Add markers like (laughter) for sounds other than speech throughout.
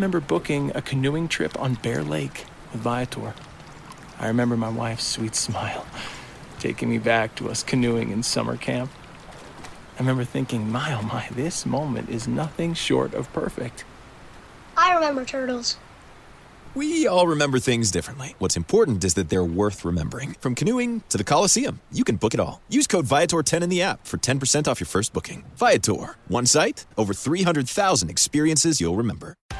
remember booking a canoeing trip on Bear Lake with Viator. I remember my wife's sweet smile taking me back to us canoeing in summer camp. I remember thinking, my oh my, this moment is nothing short of perfect. I remember turtles. We all remember things differently. What's important is that they're worth remembering. From canoeing to the Coliseum, you can book it all. Use code Viator10 in the app for 10% off your first booking. Viator, one site, over 300,000 experiences you'll remember.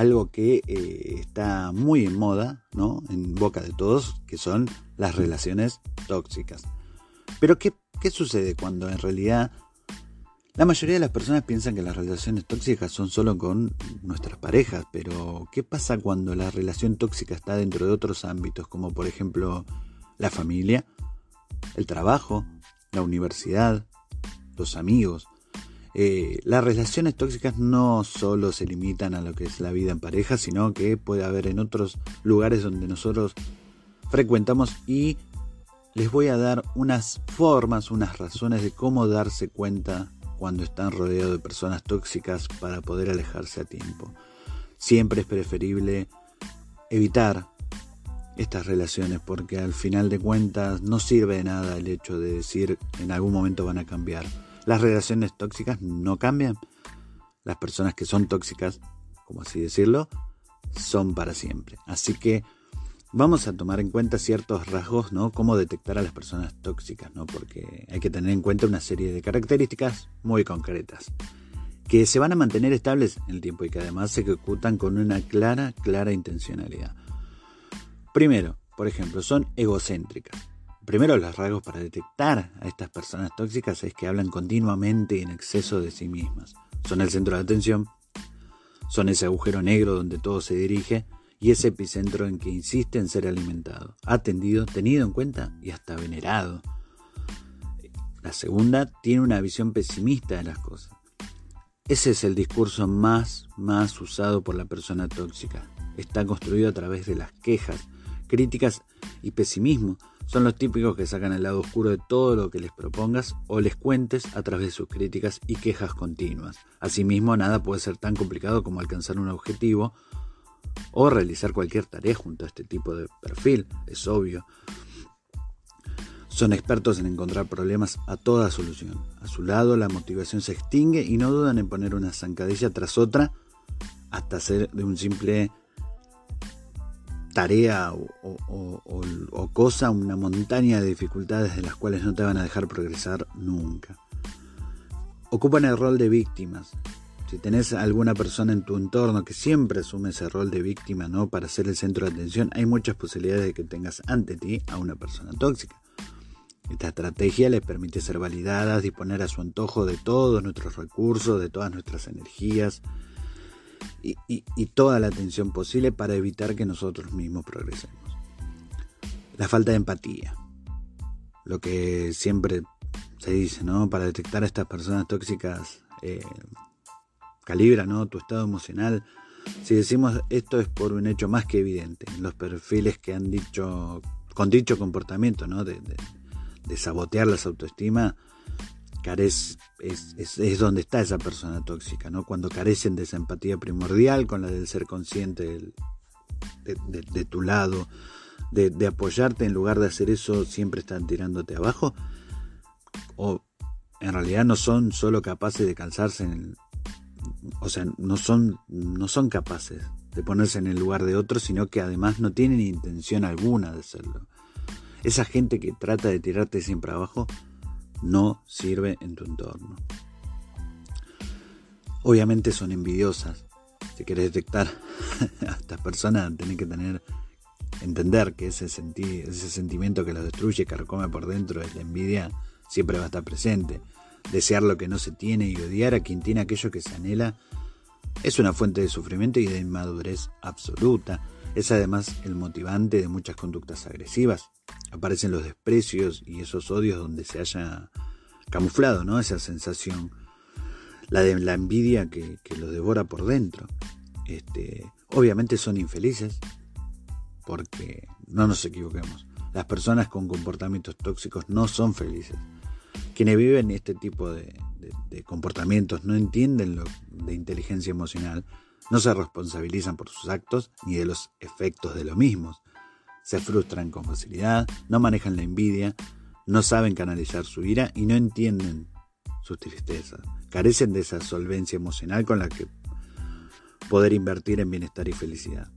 algo que eh, está muy en moda, ¿no? En boca de todos, que son las relaciones tóxicas. Pero ¿qué, qué sucede cuando en realidad la mayoría de las personas piensan que las relaciones tóxicas son solo con nuestras parejas, pero ¿qué pasa cuando la relación tóxica está dentro de otros ámbitos, como por ejemplo la familia, el trabajo, la universidad, los amigos? Eh, las relaciones tóxicas no solo se limitan a lo que es la vida en pareja, sino que puede haber en otros lugares donde nosotros frecuentamos y les voy a dar unas formas, unas razones de cómo darse cuenta cuando están rodeados de personas tóxicas para poder alejarse a tiempo. Siempre es preferible evitar estas relaciones porque al final de cuentas no sirve de nada el hecho de decir en algún momento van a cambiar las relaciones tóxicas no cambian. Las personas que son tóxicas, como así decirlo, son para siempre. Así que vamos a tomar en cuenta ciertos rasgos, ¿no? Cómo detectar a las personas tóxicas, ¿no? Porque hay que tener en cuenta una serie de características muy concretas que se van a mantener estables en el tiempo y que además se ejecutan con una clara, clara intencionalidad. Primero, por ejemplo, son egocéntricas. Primero, los rasgos para detectar a estas personas tóxicas es que hablan continuamente y en exceso de sí mismas. Son el centro de atención, son ese agujero negro donde todo se dirige y ese epicentro en que insiste en ser alimentado, atendido, tenido en cuenta y hasta venerado. La segunda tiene una visión pesimista de las cosas. Ese es el discurso más, más usado por la persona tóxica. Está construido a través de las quejas, críticas y pesimismo son los típicos que sacan el lado oscuro de todo lo que les propongas o les cuentes a través de sus críticas y quejas continuas. Asimismo, nada puede ser tan complicado como alcanzar un objetivo o realizar cualquier tarea junto a este tipo de perfil, es obvio. Son expertos en encontrar problemas a toda solución. A su lado la motivación se extingue y no dudan en poner una zancadilla tras otra hasta hacer de un simple tarea o, cosa, una montaña de dificultades de las cuales no te van a dejar progresar nunca. Ocupan el rol de víctimas. Si tenés alguna persona en tu entorno que siempre asume ese rol de víctima ¿no? para ser el centro de atención, hay muchas posibilidades de que tengas ante ti a una persona tóxica. Esta estrategia les permite ser validadas, disponer a su antojo de todos nuestros recursos, de todas nuestras energías, y, toda la atención posible para evitar que nosotros mismos progresemos. La falta de empatía, lo que siempre se dice, ¿no? Para detectar a estas personas tóxicas, eh, calibra, ¿no? Tu estado emocional. Si decimos esto es por un hecho más que evidente, los perfiles que han dicho, con dicho comportamiento, ¿no? De, de sabotear la autoestima, carece, es, donde está esa persona tóxica, ¿no? Cuando carecen de esa empatía primordial con la del ser consciente de, tu lado, de, apoyarte en lugar de hacer eso, siempre están tirándote abajo? ¿O en realidad no son solo capaces de cansarse en o sea, no son, no son capaces de ponerse en el lugar de otros, sino que además no tienen intención alguna de hacerlo. Esa gente que trata de tirarte siempre abajo no sirve en tu entorno. Obviamente son envidiosas. Si quieres detectar (laughs) a estas personas, tenés que tener entender que ese, ese sentimiento que los destruye, que recome por dentro, es la envidia, siempre va a estar presente. Desear lo que no se tiene y odiar a quien tiene aquello que se anhela es una fuente de sufrimiento y de inmadurez absoluta. Es además el motivante de muchas conductas agresivas. Aparecen los desprecios y esos odios donde se haya camuflado ¿no? esa sensación. La de la envidia que, los devora por dentro. Este, obviamente son infelices porque no nos equivoquemos. Las personas con comportamientos tóxicos no son felices. Quienes viven este tipo de, comportamientos no entienden lo de inteligencia emocional, no se responsabilizan por sus actos ni de los efectos de los mismos. Se frustran con facilidad, no manejan la envidia, no saben canalizar su ira y no entienden sus tristezas. Carecen de esa solvencia emocional con la que poder invertir en bienestar y felicidad.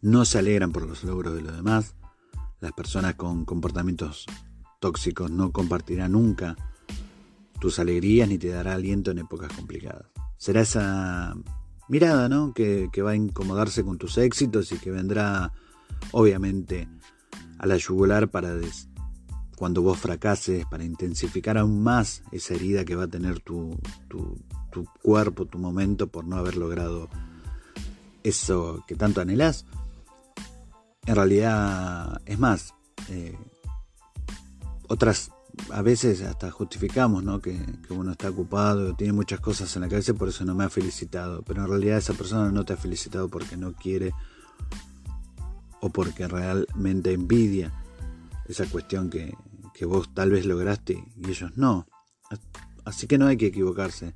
No se alegran por los logros de los demás. Las personas con comportamientos tóxicos no compartirá nunca tus alegrías ni te dará aliento en épocas complicadas. Será esa mirada, ¿no? Que, va a incomodarse con tus éxitos y que vendrá, obviamente, a la yugular para cuando vos fracases, para intensificar aún más esa herida que va a tener tu, tu, cuerpo, tu momento por no haber logrado eso que tanto anhelás. En realidad, es más, eh, otras a veces hasta justificamos ¿no? que, uno está ocupado, tiene muchas cosas en la cabeza, por eso no me ha felicitado. Pero en realidad esa persona no te ha felicitado porque no quiere o porque realmente envidia esa cuestión que, que vos tal vez lograste y ellos no. Así que no hay que equivocarse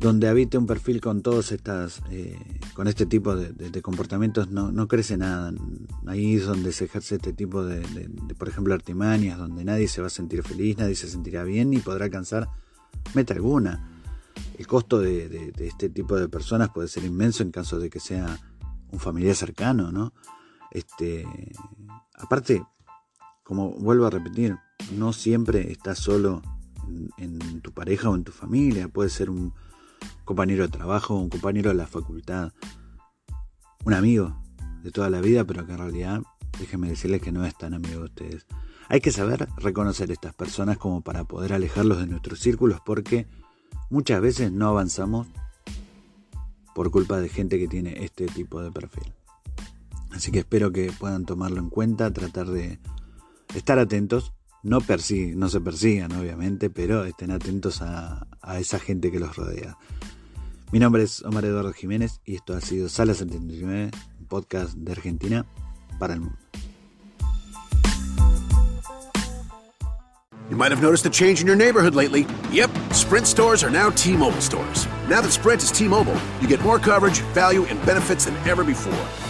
donde habite un perfil con todos estas, eh, con este tipo de, comportamientos, no, crece nada. Ahí es donde se ejerce este tipo de, por ejemplo, artimañas, donde nadie se va a sentir feliz, nadie se sentirá bien ni podrá alcanzar meta alguna. El costo de, este tipo de personas puede ser inmenso en caso de que sea un familiar cercano, ¿no? Este, aparte, como vuelvo a repetir, no siempre estás solo en tu pareja o en tu familia, puede ser un compañero de trabajo, un compañero de la facultad, un amigo de toda la vida, pero que en realidad, déjenme decirles que no es tan amigo de ustedes. Hay que saber reconocer estas personas como para poder alejarlos de nuestros círculos porque muchas veces no avanzamos por culpa de gente que tiene este tipo de perfil. Así que espero que puedan tomarlo en cuenta, tratar de estar atentos, no, no se persigan obviamente, pero estén atentos a, a esa gente que los rodea. Mi nombre es Omar Eduardo Jiménez y esto ha sido Sala 79, un podcast de Argentina para el mundo. You might have noticed a change in your neighborhood lately. Yep, Sprint stores are now T-Mobile stores. Now that Sprint is T-Mobile, you get more coverage, value, and benefits than ever before.